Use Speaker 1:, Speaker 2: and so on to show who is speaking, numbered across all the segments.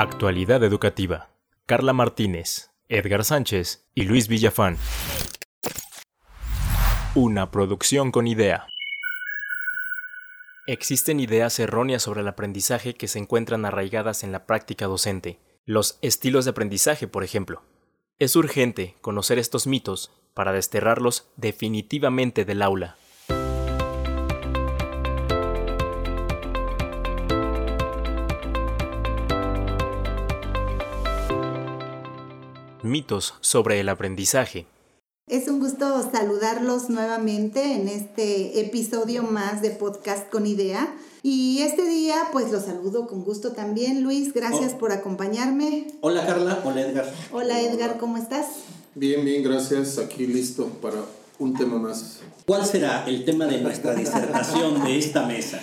Speaker 1: Actualidad Educativa. Carla Martínez, Edgar Sánchez y Luis Villafán. Una producción con idea. Existen ideas erróneas sobre el aprendizaje que se encuentran arraigadas en la práctica docente. Los estilos de aprendizaje, por ejemplo. Es urgente conocer estos mitos para desterrarlos definitivamente del aula. Mitos sobre el aprendizaje.
Speaker 2: Es un gusto saludarlos nuevamente en este episodio más de Podcast con Idea. Y este día, pues los saludo con gusto también. Luis, gracias oh. por acompañarme.
Speaker 3: Hola Carla, hola Edgar.
Speaker 2: Hola Edgar, ¿cómo estás?
Speaker 4: Bien, bien, gracias. Aquí listo para un tema más.
Speaker 3: ¿Cuál será el tema de nuestra disertación de esta mesa?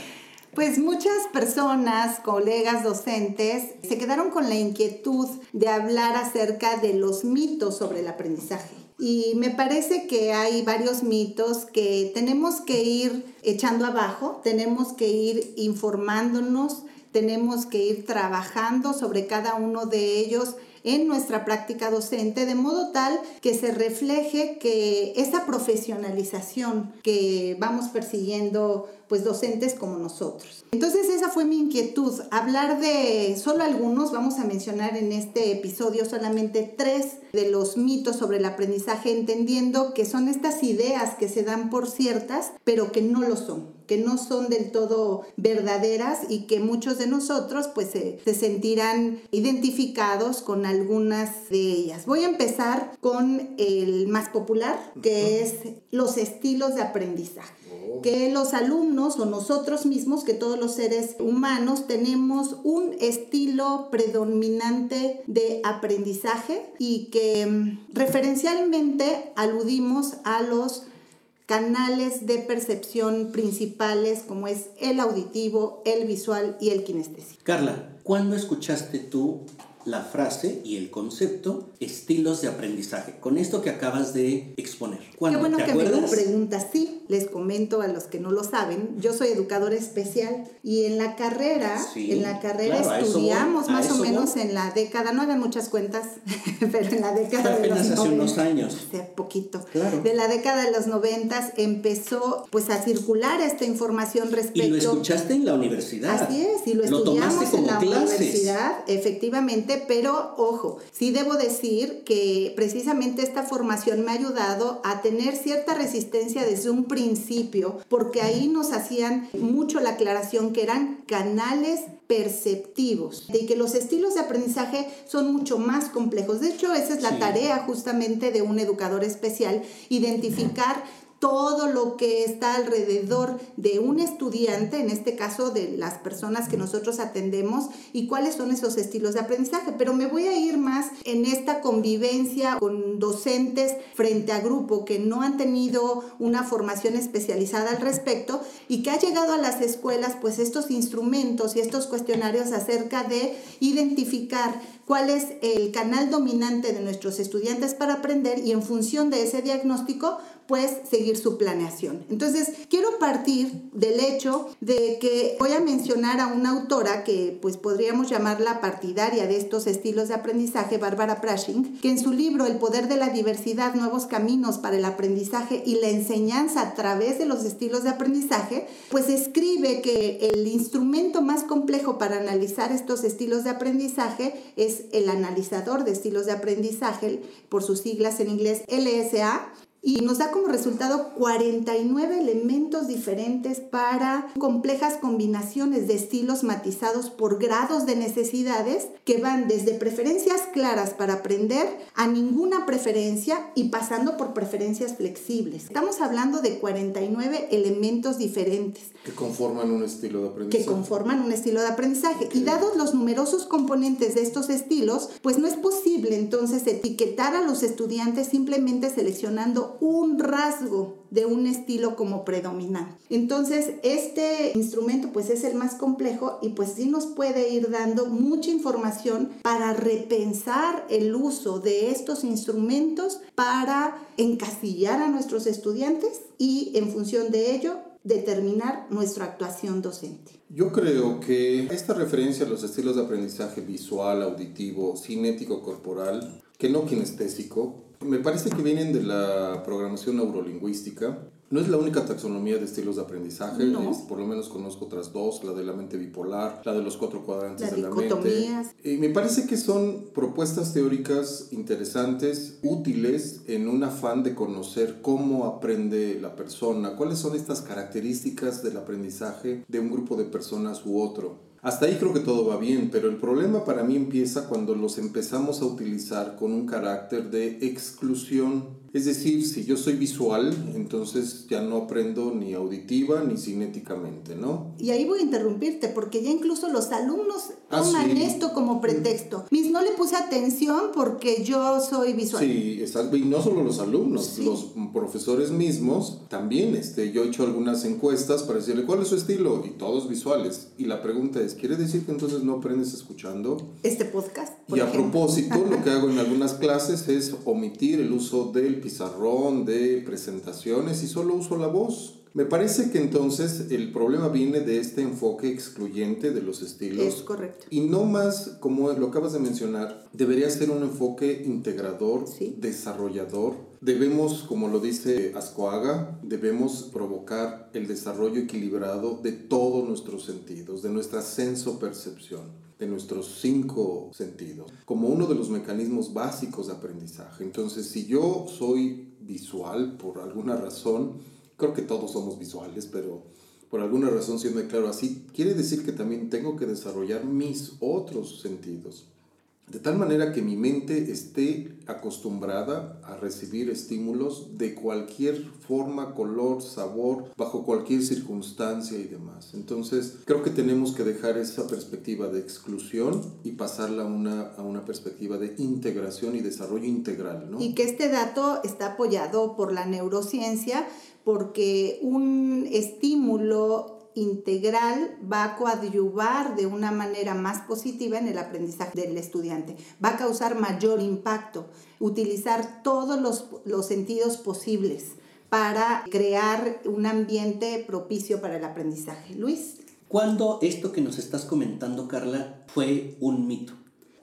Speaker 2: Pues muchas personas, colegas docentes, se quedaron con la inquietud de hablar acerca de los mitos sobre el aprendizaje. Y me parece que hay varios mitos que tenemos que ir echando abajo, tenemos que ir informándonos, tenemos que ir trabajando sobre cada uno de ellos en nuestra práctica docente, de modo tal que se refleje que esa profesionalización que vamos persiguiendo pues docentes como nosotros. Entonces esa fue mi inquietud, hablar de solo algunos, vamos a mencionar en este episodio solamente tres de los mitos sobre el aprendizaje, entendiendo que son estas ideas que se dan por ciertas, pero que no lo son que no son del todo verdaderas y que muchos de nosotros pues se, se, sentirán identificados con algunas de ellas. Voy a empezar con el más popular, que es los estilos de aprendizaje que los alumnos o nosotros mismos, que todos los seres humanos, tenemos un estilo predominante de aprendizaje y que mm, referencialmente aludimos a los canales de percepción principales como es el auditivo, el visual y el kinestésico.
Speaker 3: Carla, ¿cuándo escuchaste tú la frase y el concepto estilos de aprendizaje, con esto que acabas de exponer.
Speaker 2: Qué bueno que me lo preguntas. Sí, les comento a los que no lo saben, yo soy educadora especial y en la carrera, en la carrera estudiamos más o menos en la década, no hagan muchas cuentas, pero en la década
Speaker 3: de los hace unos años.
Speaker 2: Hace poquito. De la década de los noventas empezó pues a circular esta información respecto... Y
Speaker 3: lo escuchaste en la universidad.
Speaker 2: Así es, y lo, estudiamos en la universidad, efectivamente pero ojo, sí debo decir que precisamente esta formación me ha ayudado a tener cierta resistencia desde un principio, porque ahí nos hacían mucho la aclaración que eran canales perceptivos, de que los estilos de aprendizaje son mucho más complejos. De hecho, esa es la tarea justamente de un educador especial, identificar todo lo que está alrededor de un estudiante, en este caso de las personas que nosotros atendemos, y cuáles son esos estilos de aprendizaje. Pero me voy a ir más en esta convivencia con docentes frente a grupo que no han tenido una formación especializada al respecto y que ha llegado a las escuelas pues estos instrumentos y estos cuestionarios acerca de identificar cuál es el canal dominante de nuestros estudiantes para aprender y en función de ese diagnóstico pues seguir su planeación. Entonces, quiero partir del hecho de que voy a mencionar a una autora que pues podríamos llamarla partidaria de estos estilos de aprendizaje, Bárbara Prashing, que en su libro El poder de la diversidad, nuevos caminos para el aprendizaje y la enseñanza a través de los estilos de aprendizaje, pues escribe que el instrumento más complejo para analizar estos estilos de aprendizaje es el analizador de estilos de aprendizaje, por sus siglas en inglés LSA, y nos da como resultado 49 elementos diferentes para complejas combinaciones de estilos matizados por grados de necesidades que van desde preferencias claras para aprender a ninguna preferencia y pasando por preferencias flexibles. Estamos hablando de 49 elementos diferentes.
Speaker 4: Que conforman un estilo de aprendizaje.
Speaker 2: Que conforman un estilo de aprendizaje. Y dados los numerosos componentes de estos estilos, pues no es posible entonces etiquetar a los estudiantes simplemente seleccionando un rasgo de un estilo como predominante. Entonces, este instrumento pues es el más complejo y pues sí nos puede ir dando mucha información para repensar el uso de estos instrumentos para encasillar a nuestros estudiantes y en función de ello determinar nuestra actuación docente.
Speaker 4: Yo creo que esta referencia a los estilos de aprendizaje visual, auditivo, cinético, corporal, que no kinestésico, me parece que vienen de la programación neurolingüística no es la única taxonomía de estilos de aprendizaje, por lo menos conozco otras dos, la de la mente bipolar, la de los cuatro cuadrantes de la mente. Y me parece que son propuestas teóricas interesantes, útiles en un afán de conocer cómo aprende la persona, cuáles son estas características del aprendizaje de un grupo de personas u otro. Hasta ahí creo que todo va bien, pero el problema para mí empieza cuando los empezamos a utilizar con un carácter de exclusión es decir, si yo soy visual, entonces ya no aprendo ni auditiva ni cinéticamente, ¿no?
Speaker 2: Y ahí voy a interrumpirte, porque ya incluso los alumnos ah, toman esto como pretexto. Mis, no le puse atención porque yo soy visual.
Speaker 4: Sí, exacto. Y no solo los alumnos, los profesores mismos también. Este, yo he hecho algunas encuestas para decirle cuál es su estilo y todos visuales. Y la pregunta es, ¿quiere decir que entonces no aprendes escuchando?
Speaker 2: Este podcast.
Speaker 4: y a propósito, lo que hago en algunas clases es omitir el uso del pizarrón, de presentaciones y solo uso la voz. Me parece que entonces el problema viene de este enfoque excluyente de los estilos.
Speaker 2: Es correcto.
Speaker 4: Y no más, como lo acabas de mencionar, debería ser un enfoque integrador, desarrollador. Debemos, como lo dice Ascoaga, debemos provocar el desarrollo equilibrado de todos nuestros sentidos, de nuestra senso-percepción de nuestros cinco sentidos, como uno de los mecanismos básicos de aprendizaje. Entonces, si yo soy visual por alguna razón, creo que todos somos visuales, pero por alguna razón siendo claro así, quiere decir que también tengo que desarrollar mis otros sentidos. De tal manera que mi mente esté acostumbrada a recibir estímulos de cualquier forma, color, sabor, bajo cualquier circunstancia y demás. Entonces, creo que tenemos que dejar esa perspectiva de exclusión y pasarla a una, a una perspectiva de integración y desarrollo integral. ¿no?
Speaker 2: Y que este dato está apoyado por la neurociencia porque un estímulo integral va a coadyuvar de una manera más positiva en el aprendizaje del estudiante. Va a causar mayor impacto. Utilizar todos los, sentidos posibles para crear un ambiente propicio para el aprendizaje. Luis.
Speaker 3: ¿Cuándo esto que nos estás comentando, Carla, fue un mito?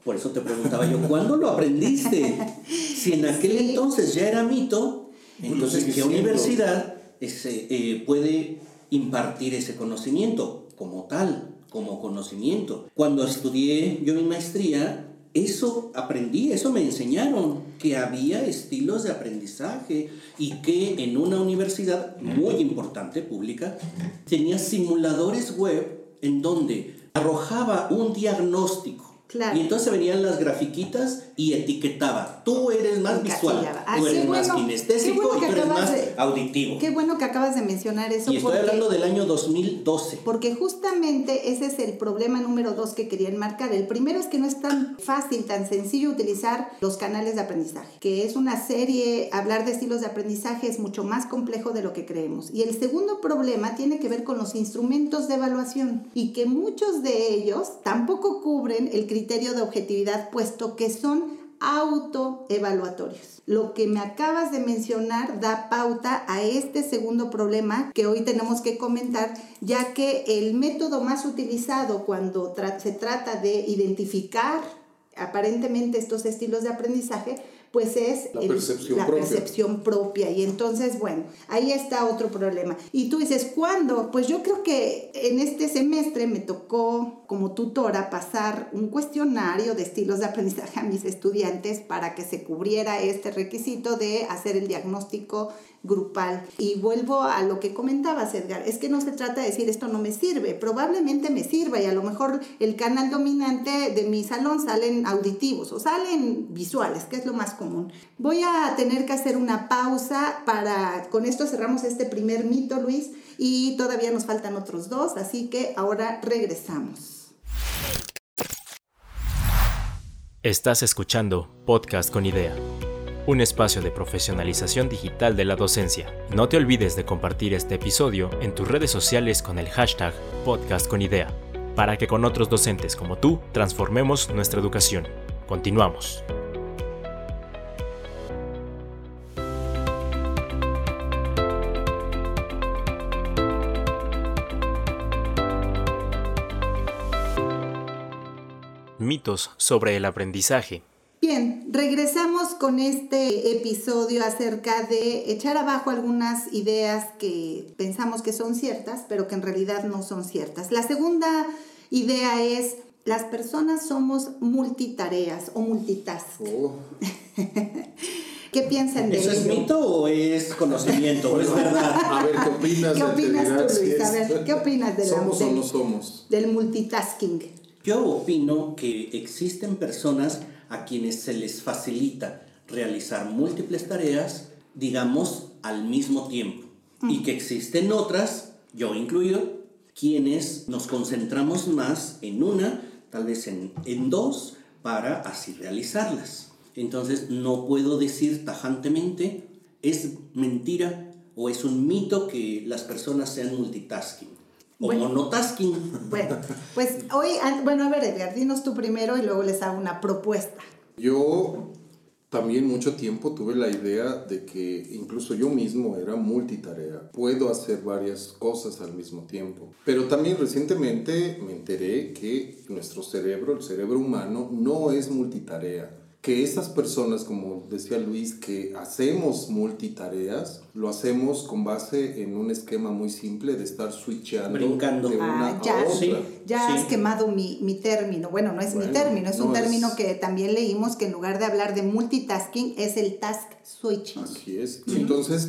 Speaker 3: Por eso te preguntaba yo, ¿cuándo lo aprendiste? Si en aquel entonces ya era mito, entonces, ¿qué universidad ese, eh, puede impartir ese conocimiento como tal, como conocimiento. Cuando estudié yo mi maestría, eso aprendí, eso me enseñaron, que había estilos de aprendizaje y que en una universidad muy importante, pública, tenía simuladores web en donde arrojaba un diagnóstico y entonces venían las grafiquitas y etiquetaba. Tú eres más visual, tú eres más kinestésico y tú eres más auditivo.
Speaker 2: Qué bueno que acabas de mencionar eso.
Speaker 3: Y estoy hablando del año 2012.
Speaker 2: Porque justamente ese es el problema número dos que quería enmarcar. El primero es que no es tan fácil, tan sencillo utilizar los canales de aprendizaje, que es una serie, hablar de estilos de aprendizaje es mucho más complejo de lo que creemos. Y el segundo problema tiene que ver con los instrumentos de evaluación y que muchos de ellos tampoco cubren el criterio criterio de objetividad, puesto que son autoevaluatorios. Lo que me acabas de mencionar da pauta a este segundo problema que hoy tenemos que comentar, ya que el método más utilizado cuando se trata de identificar aparentemente estos estilos de aprendizaje pues es
Speaker 4: la, percepción,
Speaker 2: la
Speaker 4: propia.
Speaker 2: percepción propia. Y entonces, bueno, ahí está otro problema. Y tú dices, ¿cuándo? Pues yo creo que en este semestre me tocó como tutora pasar un cuestionario de estilos de aprendizaje a mis estudiantes para que se cubriera este requisito de hacer el diagnóstico grupal. Y vuelvo a lo que comentabas, Edgar, es que no se trata de decir esto no me sirve, probablemente me sirva y a lo mejor el canal dominante de mi salón salen auditivos o salen visuales, que es lo más común. Voy a tener que hacer una pausa para, con esto cerramos este primer mito, Luis, y todavía nos faltan otros dos, así que ahora regresamos.
Speaker 1: Estás escuchando Podcast con Idea un espacio de profesionalización digital de la docencia. No te olvides de compartir este episodio en tus redes sociales con el hashtag podcastconidea, para que con otros docentes como tú transformemos nuestra educación. Continuamos. Mitos sobre el aprendizaje
Speaker 2: Bien, regresamos con este episodio acerca de echar abajo algunas ideas que pensamos que son ciertas, pero que en realidad no son ciertas. La segunda idea es, las personas somos multitareas o multitask. Oh. ¿Qué piensan de
Speaker 3: eso?
Speaker 2: ¿Eso
Speaker 3: es mito o es conocimiento? ¿O es verdad?
Speaker 4: A ver, ¿qué opinas?
Speaker 2: ¿Qué opinas tú, Luis? A ver, ¿qué opinas de
Speaker 4: ¿Somos
Speaker 2: o
Speaker 4: no somos?
Speaker 2: del multitasking?
Speaker 3: Yo opino que existen personas a quienes se les facilita realizar múltiples tareas, digamos, al mismo tiempo. Y que existen otras, yo incluido, quienes nos concentramos más en una, tal vez en, en dos, para así realizarlas. Entonces no puedo decir tajantemente, es mentira o es un mito que las personas sean multitasking. O bueno, monotasking.
Speaker 2: Bueno, pues hoy, bueno, a ver Edgar, dinos tú primero y luego les hago una propuesta.
Speaker 4: Yo también mucho tiempo tuve la idea de que incluso yo mismo era multitarea. Puedo hacer varias cosas al mismo tiempo. Pero también recientemente me enteré que nuestro cerebro, el cerebro humano, no es multitarea que esas personas, como decía Luis, que hacemos multitareas, lo hacemos con base en un esquema muy simple de estar switchando
Speaker 3: Brincando.
Speaker 4: de una
Speaker 2: ah, ya,
Speaker 4: a otra.
Speaker 2: Ya has quemado mi, mi, término. Bueno, no es mi término, es un término que también leímos que en lugar de hablar de multitasking es el task switching.
Speaker 4: Así es. Entonces,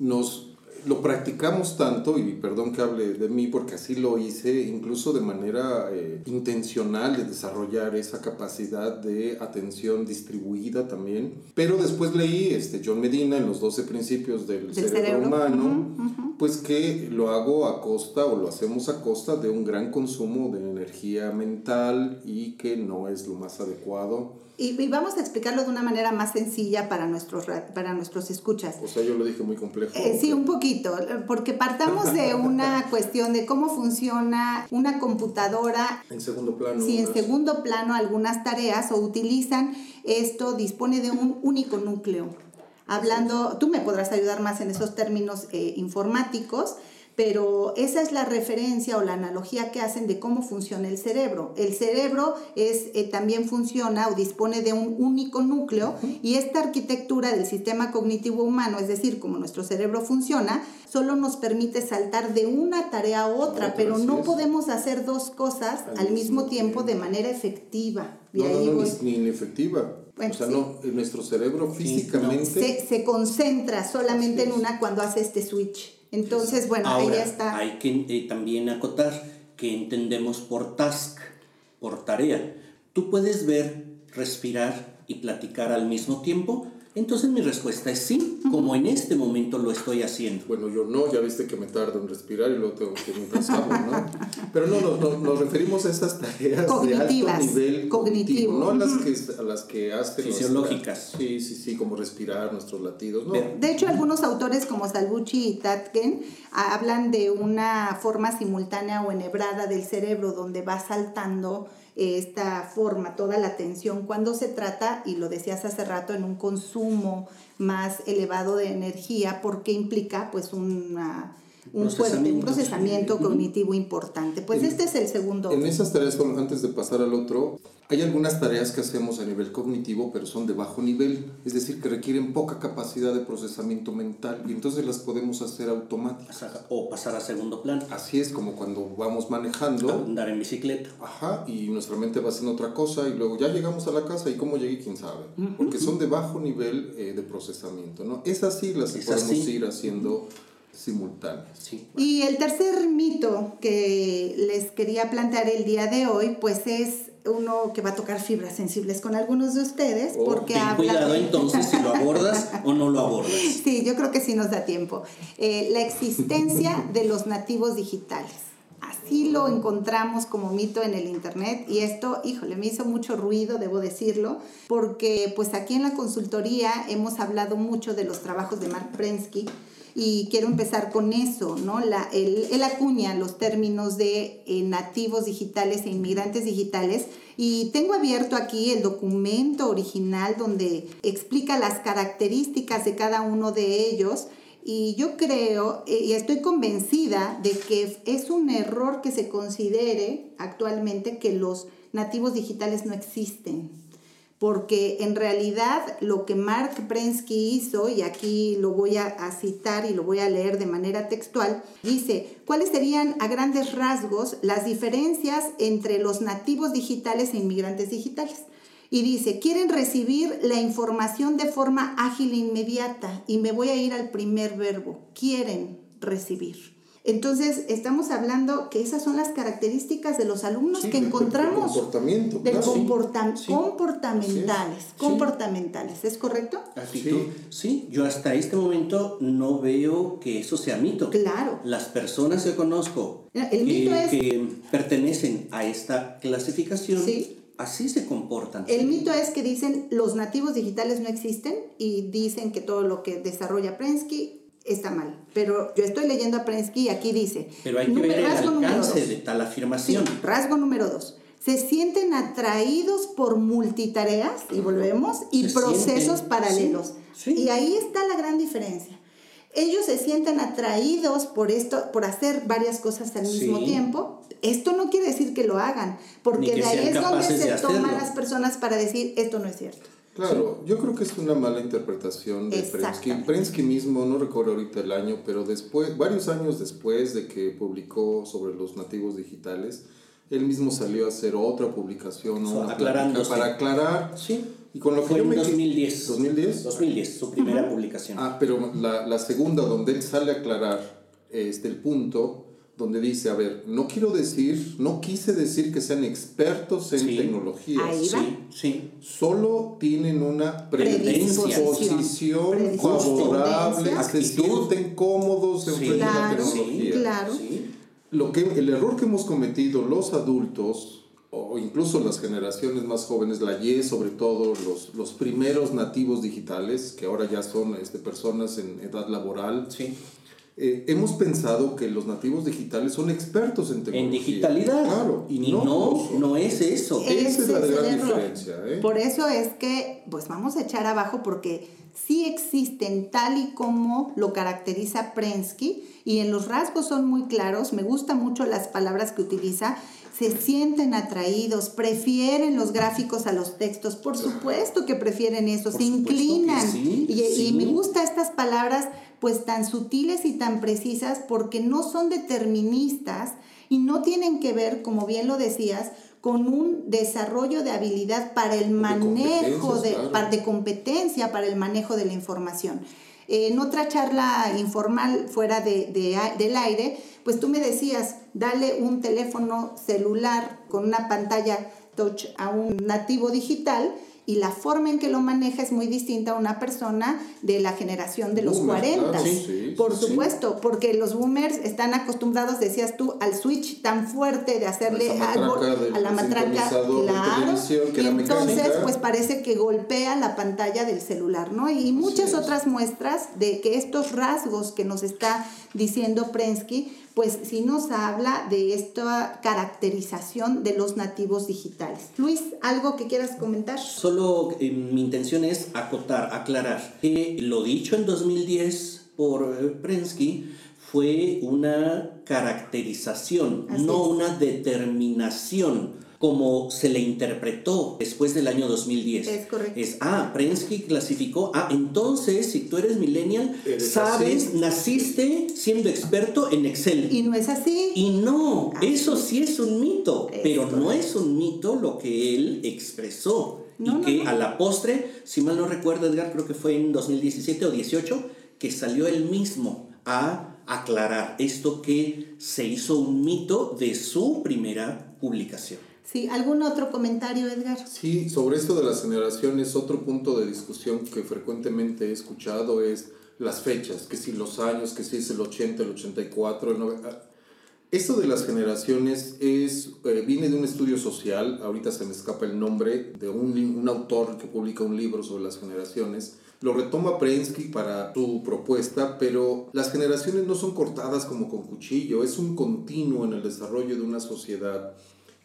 Speaker 4: nos lo practicamos tanto, y perdón que hable de mí porque así lo hice, incluso de manera eh, intencional de desarrollar esa capacidad de atención distribuida también. Pero después leí este, John Medina en los 12 principios del, cerebro, humano, pues que lo hago a costa o lo hacemos a costa de un gran consumo de energía mental y que no es lo más adecuado
Speaker 2: y, vamos a explicarlo de una manera más sencilla para nuestros, para nuestros escuchas.
Speaker 4: O sea, yo lo dije muy complejo.
Speaker 2: Eh, sí, un poquito, porque partamos de una cuestión de cómo funciona una computadora.
Speaker 4: En segundo plano.
Speaker 2: Sí, en segundo plano algunas tareas o utilizan esto, dispone de un único núcleo. Hablando, tú me podrás ayudar más en esos términos eh, informáticos, pero esa es la referencia o la analogía que hacen de cómo funciona el cerebro. El cerebro es, eh, también funciona o dispone de un único núcleo y esta arquitectura del sistema cognitivo humano, es decir, como nuestro cerebro funciona, solo nos permite saltar de una tarea a otra, pero no podemos hacer dos cosas al, mismo tiempo, de manera efectiva.
Speaker 4: no, no, ni, inefectiva. o sea, no, nuestro cerebro físicamente...
Speaker 2: Se, se concentra solamente en una cuando hace este switch. Entonces, bueno, ahí ya está.
Speaker 3: Hay que eh, también acotar que entendemos por task, por tarea. Tú puedes ver, respirar y platicar al mismo tiempo, entonces mi respuesta es sí, como en este momento lo estoy haciendo.
Speaker 4: Bueno, yo no, ya viste que me tardo en respirar y luego tengo que mientras ¿no? Pero no, no, nos referimos a estas tareas de alto nivel cognitivo, no a las que, a las que hacen
Speaker 3: fisiológicas.
Speaker 4: sí, sí, sí, como respirar, nuestros latidos, ¿no?
Speaker 2: De hecho, algunos autores como Salvucci y Tatken hablan de una forma simultánea o enhebrada del cerebro donde va saltando esta forma, toda la atención cuando se trata, y lo decías hace rato, en un consumo más elevado de energía, porque implica pues una un fuerte, un procesamiento cognitivo importante. Pues este es el segundo.
Speaker 4: En esas tareas, antes de pasar al otro, hay algunas tareas que hacemos a nivel cognitivo, pero son de bajo nivel, es decir, que requieren poca capacidad de procesamiento mental y entonces las podemos hacer automáticas.
Speaker 3: O pasar a segundo plano.
Speaker 4: Así es como cuando vamos manejando.
Speaker 3: Andar en bicicleta.
Speaker 4: Ajá, y nuestra mente va haciendo otra cosa y luego ya llegamos a la casa y cómo llegué, quién sabe. Porque son de bajo nivel eh, de procesamiento, ¿no? Esas sí las podemos ir haciendo simultáneas.
Speaker 2: Y el tercer mito que les quería plantear el día de hoy, pues es uno que va a tocar fibras sensibles con algunos de ustedes, oh, porque
Speaker 3: ten cuidado entonces si lo abordas o no lo abordas.
Speaker 2: Sí, yo creo que sí nos da tiempo. Eh, la existencia de los nativos digitales. Así lo encontramos como mito en el internet y esto, híjole, me hizo mucho ruido, debo decirlo, porque pues aquí en la consultoría hemos hablado mucho de los trabajos de Mark Prensky, y quiero empezar con eso, ¿no? La, él, acuña los términos de eh, nativos digitales e inmigrantes digitales y tengo abierto aquí el documento original donde explica las características de cada uno de ellos y yo creo eh, y estoy convencida de que es un error que se considere actualmente que los nativos digitales no existen porque en realidad lo que Mark Prensky hizo, y aquí lo voy a, citar y lo voy a leer de manera textual, dice, ¿cuáles serían a grandes rasgos las diferencias entre los nativos digitales e inmigrantes digitales? Y dice, quieren recibir la información de forma ágil e inmediata, y me voy a ir al primer verbo, quieren recibir. Entonces, estamos hablando que esas son las características de los alumnos que encontramos.
Speaker 4: comportamiento.
Speaker 2: Del comportamentales. Comportamentales, ¿es correcto?
Speaker 3: Así sí. sí, yo hasta este momento no veo que eso sea mito.
Speaker 2: Claro.
Speaker 3: Las personas que conozco que, pertenecen a esta clasificación. Así se comportan.
Speaker 2: El mito es que dicen los nativos digitales no existen y dicen que todo lo que desarrolla Prensky está mal. Pero yo estoy leyendo a Prensky y aquí dice...
Speaker 3: Pero hay que ver el alcance de tal afirmación.
Speaker 2: rasgo número dos. Se sienten atraídos por multitareas, y volvemos, y procesos paralelos. Y ahí está la gran diferencia. Ellos se sienten atraídos por esto, por hacer varias cosas al mismo tiempo. Esto no quiere decir que lo hagan, porque de ahí es donde se toman las personas para decir esto no es cierto.
Speaker 4: Claro, yo creo que es una mala interpretación de Prensky. Prensky mismo, no recuerdo ahorita el año, pero después, varios años después de que publicó sobre los nativos digitales, él mismo salió a hacer otra publicación, para aclarar.
Speaker 3: Sí.
Speaker 4: Y con lo
Speaker 3: Fue en 2010.
Speaker 4: 2010.
Speaker 3: 2010, su primera publicación.
Speaker 4: Ah, pero la, la segunda donde él sale a aclarar este, el punto donde dice, a ver, no quiero decir, no quise decir que sean expertos en tecnologías.
Speaker 2: Sí,
Speaker 3: sí.
Speaker 4: Solo tienen una predisposición favorable, se sienten cómodos en frente la tecnología.
Speaker 2: Claro.
Speaker 4: Lo que, el error que hemos cometido los adultos, o incluso las generaciones más jóvenes, la Y sobre todo, los, los primeros nativos digitales, que ahora ya son este, personas en edad laboral,
Speaker 3: sí
Speaker 4: eh, hemos pensado que los nativos digitales son expertos en tecnología.
Speaker 3: En digitalidad.
Speaker 4: Claro.
Speaker 3: Y, no, no, es eso.
Speaker 4: Esa es la gran diferencia. ¿eh?
Speaker 2: Por eso es que, pues vamos a echar abajo porque sí existen tal y como lo caracteriza Prensky y en los rasgos son muy claros. Me gustan mucho las palabras que utiliza se sienten atraídos, prefieren los gráficos a los textos, por supuesto que prefieren eso, se inclinan. y, me gustan estas palabras pues tan sutiles y tan precisas porque no son deterministas y no tienen que ver, como bien lo decías, con un desarrollo de habilidad para el manejo de, de competencia, para el manejo de la información. En otra charla informal fuera de, del aire, pues tú me decías, dale un teléfono celular con una pantalla touch a un nativo digital y la forma en que lo maneja es muy distinta a una persona de la generación de los 40. Por supuesto, porque los boomers están acostumbrados, decías tú, al switch tan fuerte de hacerle algo a la matraca, claro. Y entonces, pues parece que golpea la pantalla del celular, ¿no? Y muchas otras muestras de que estos rasgos que nos está diciendo Prensky, pues sí nos habla de esta caracterización de los nativos digitales. Luis, ¿algo que quieras comentar?
Speaker 3: Solo eh, mi intención es acotar, aclarar que lo dicho en 2010 por Prensky fue una caracterización, no una determinación como se le interpretó después del año 2010.
Speaker 2: Es correcto.
Speaker 3: Es, ah, Prensky clasificó, ah, entonces si tú eres millennial, sabes, naciste siendo experto en Excel.
Speaker 2: Y no es así.
Speaker 3: Y no, eso sí es un mito, pero no es un mito lo que él expresó. y que a la postre, si mal no recuerdo, Edgar, creo que fue en 2017 o 18, que salió él mismo a aclarar esto que se hizo un mito de su primera publicación.
Speaker 2: Sí, ¿algún otro comentario, Edgar?
Speaker 4: Sí, sobre esto de las generaciones, otro punto de discusión que frecuentemente he escuchado es las fechas, que si los años, que si es el 80, el 84, el 90. Ah, esto de las generaciones es, eh, viene de un estudio social, ahorita se me escapa el nombre, de un, un autor que publica un libro sobre las generaciones. Lo retoma Prensky para su propuesta, pero las generaciones no son cortadas como con cuchillo, es un continuo en el desarrollo de una sociedad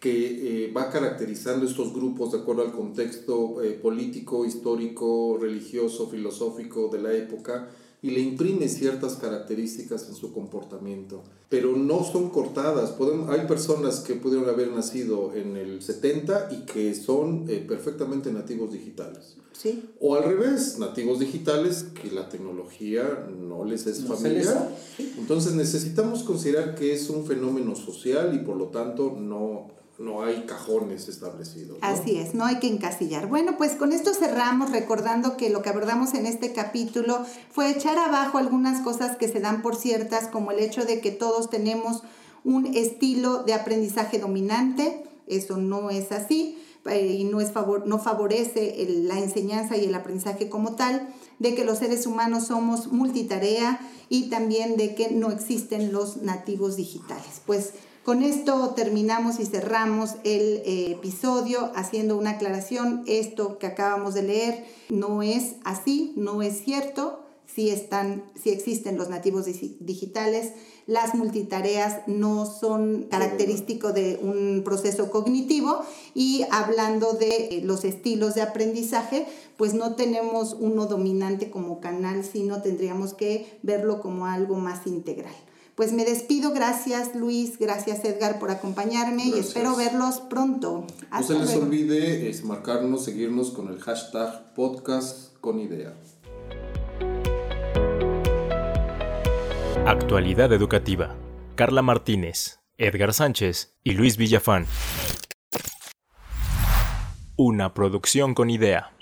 Speaker 4: que eh, va caracterizando estos grupos de acuerdo al contexto eh, político, histórico, religioso, filosófico de la época y le imprime ciertas características en su comportamiento, pero no son cortadas. Podemos, hay personas que pudieron haber nacido en el 70 y que son eh, perfectamente nativos digitales.
Speaker 2: Sí.
Speaker 4: O al revés, nativos digitales que la tecnología no les es familiar. Entonces necesitamos considerar que es un fenómeno social y por lo tanto no, no hay cajones establecidos.
Speaker 2: Así es, no hay que encasillar. Bueno, pues con esto cerramos recordando que lo que abordamos en este capítulo fue echar abajo algunas cosas que se dan por ciertas, como el hecho de que todos tenemos un estilo de aprendizaje dominante. Eso no es así eh, y no, es favor, no favorece la enseñanza y el aprendizaje como tal, de que los seres humanos somos multitarea y también de que no existen los nativos digitales. Pues con esto terminamos y cerramos el eh, episodio haciendo una aclaración. Esto que acabamos de leer no es así, no es cierto. Si, están, si existen los nativos digitales, las multitareas no son característico de un proceso cognitivo y hablando de eh, los estilos de aprendizaje, pues no tenemos uno dominante como canal, sino tendríamos que verlo como algo más integral. Pues me despido, gracias Luis, gracias Edgar por acompañarme y espero verlos pronto.
Speaker 4: no se les olvide es marcarnos, seguirnos con el hashtag podcast con idea.
Speaker 1: Actualidad educativa. Carla Martínez, Edgar Sánchez y Luis Villafán. Una producción con idea.